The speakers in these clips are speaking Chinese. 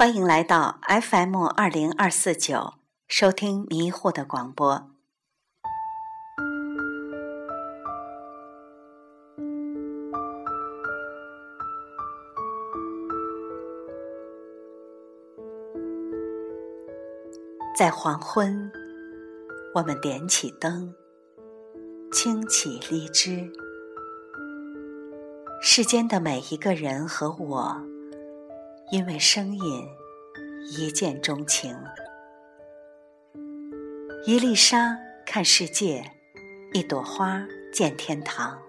欢迎来到 FM 二零二四九，收听迷糊的广播。在黄昏，我们点起灯，清起荔枝。世间的每一个人和我，因为声音一见钟情。一粒沙看世界，一朵花见天堂。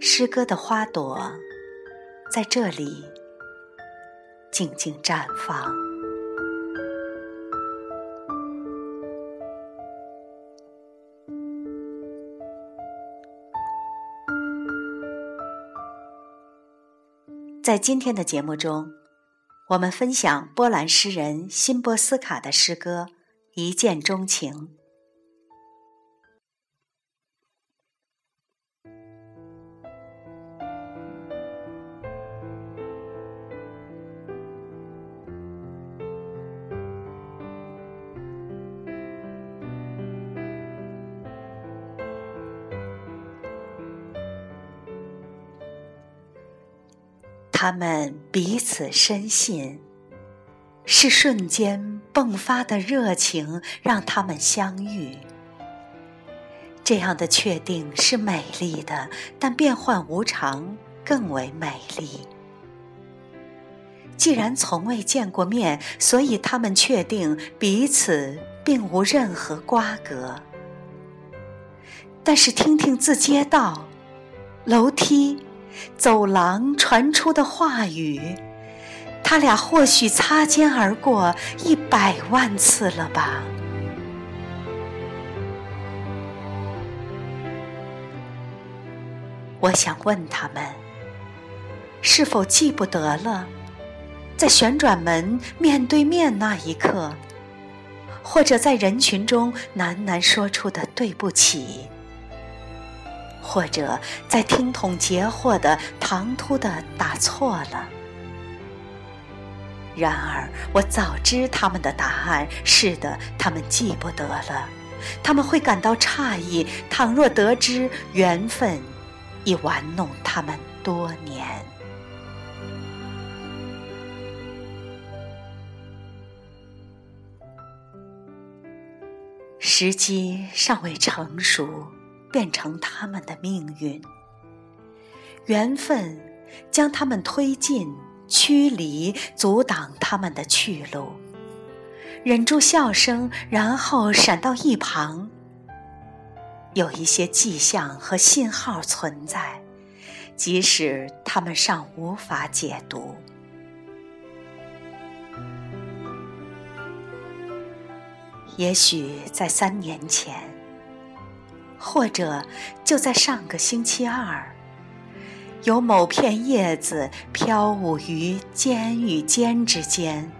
诗歌的花朵在这里静静绽放。在今天的节目中，我们分享波兰诗人辛波斯卡的诗歌《一见钟情》。他们彼此深信，是瞬间迸发的热情让他们相遇。这样的确定是美丽的，但变幻无常更为美丽。既然从未见过面，所以他们确定彼此并无任何瓜葛。但是听听自街道、楼梯。走廊传出的话语，他俩或许擦肩而过一百万次了吧？我想问他们，是否记不得了，在旋转门面对面那一刻，或者在人群中喃喃说出的对不起？或者在听筒截获的唐突的打错了。然而，我早知他们的答案。是的，他们记不得了。他们会感到诧异，倘若得知缘分已玩弄他们多年。时机尚未成熟。变成他们的命运，缘分将他们推进、驱离、阻挡他们的去路。忍住笑声，然后闪到一旁。有一些迹象和信号存在，即使他们尚无法解读。也许在三年前。或者就在上个星期二，有某片叶子飘舞于尖与尖之间，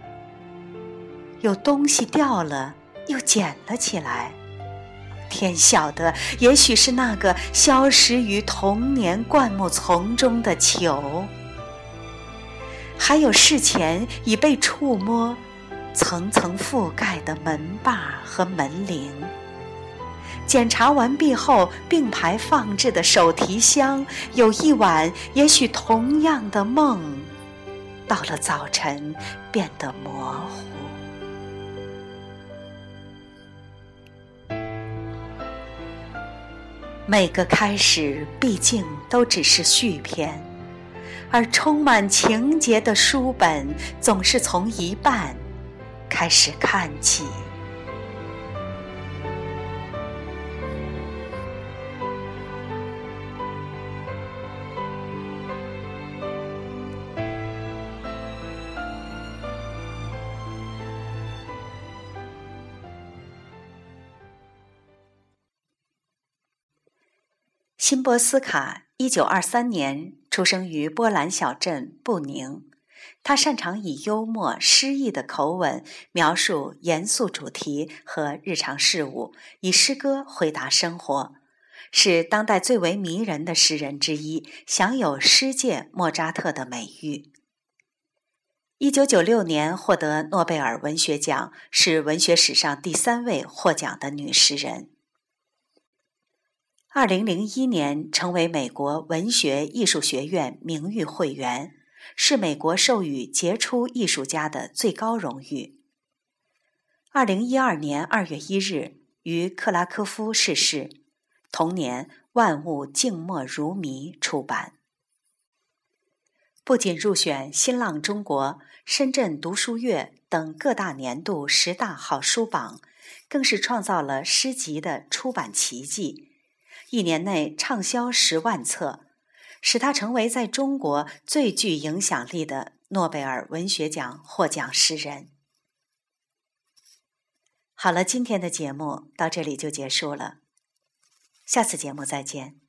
有东西掉了又捡了起来。天晓得，也许是那个消失于童年灌木丛中的球，还有事前已被触摸、层层覆盖的门把和门铃。检查完毕后，并排放置的手提箱，有一晚，也许同样的梦，到了早晨变得模糊。每个开始，毕竟都只是续篇，而充满情节的书本，总是从一半开始看起。辛波斯卡一九二三年出生于波兰小镇布宁，他擅长以幽默诗意的口吻描述严肃主题和日常事物，以诗歌回答生活，是当代最为迷人的诗人之一，享有“诗界莫扎特”的美誉。一九九六年获得诺贝尔文学奖，是文学史上第三位获奖的女诗人。二零零一年成为美国文学艺术学院名誉会员，是美国授予杰出艺术家的最高荣誉。二零一二年二月一日于克拉科夫逝世，同年《万物静默如谜》出版。不仅入选新浪中国、深圳读书月等各大年度十大好书榜，更是创造了诗集的出版奇迹。一年内畅销十万册，使他成为在中国最具影响力的诺贝尔文学奖获奖诗人。好了，今天的节目到这里就结束了，下次节目再见。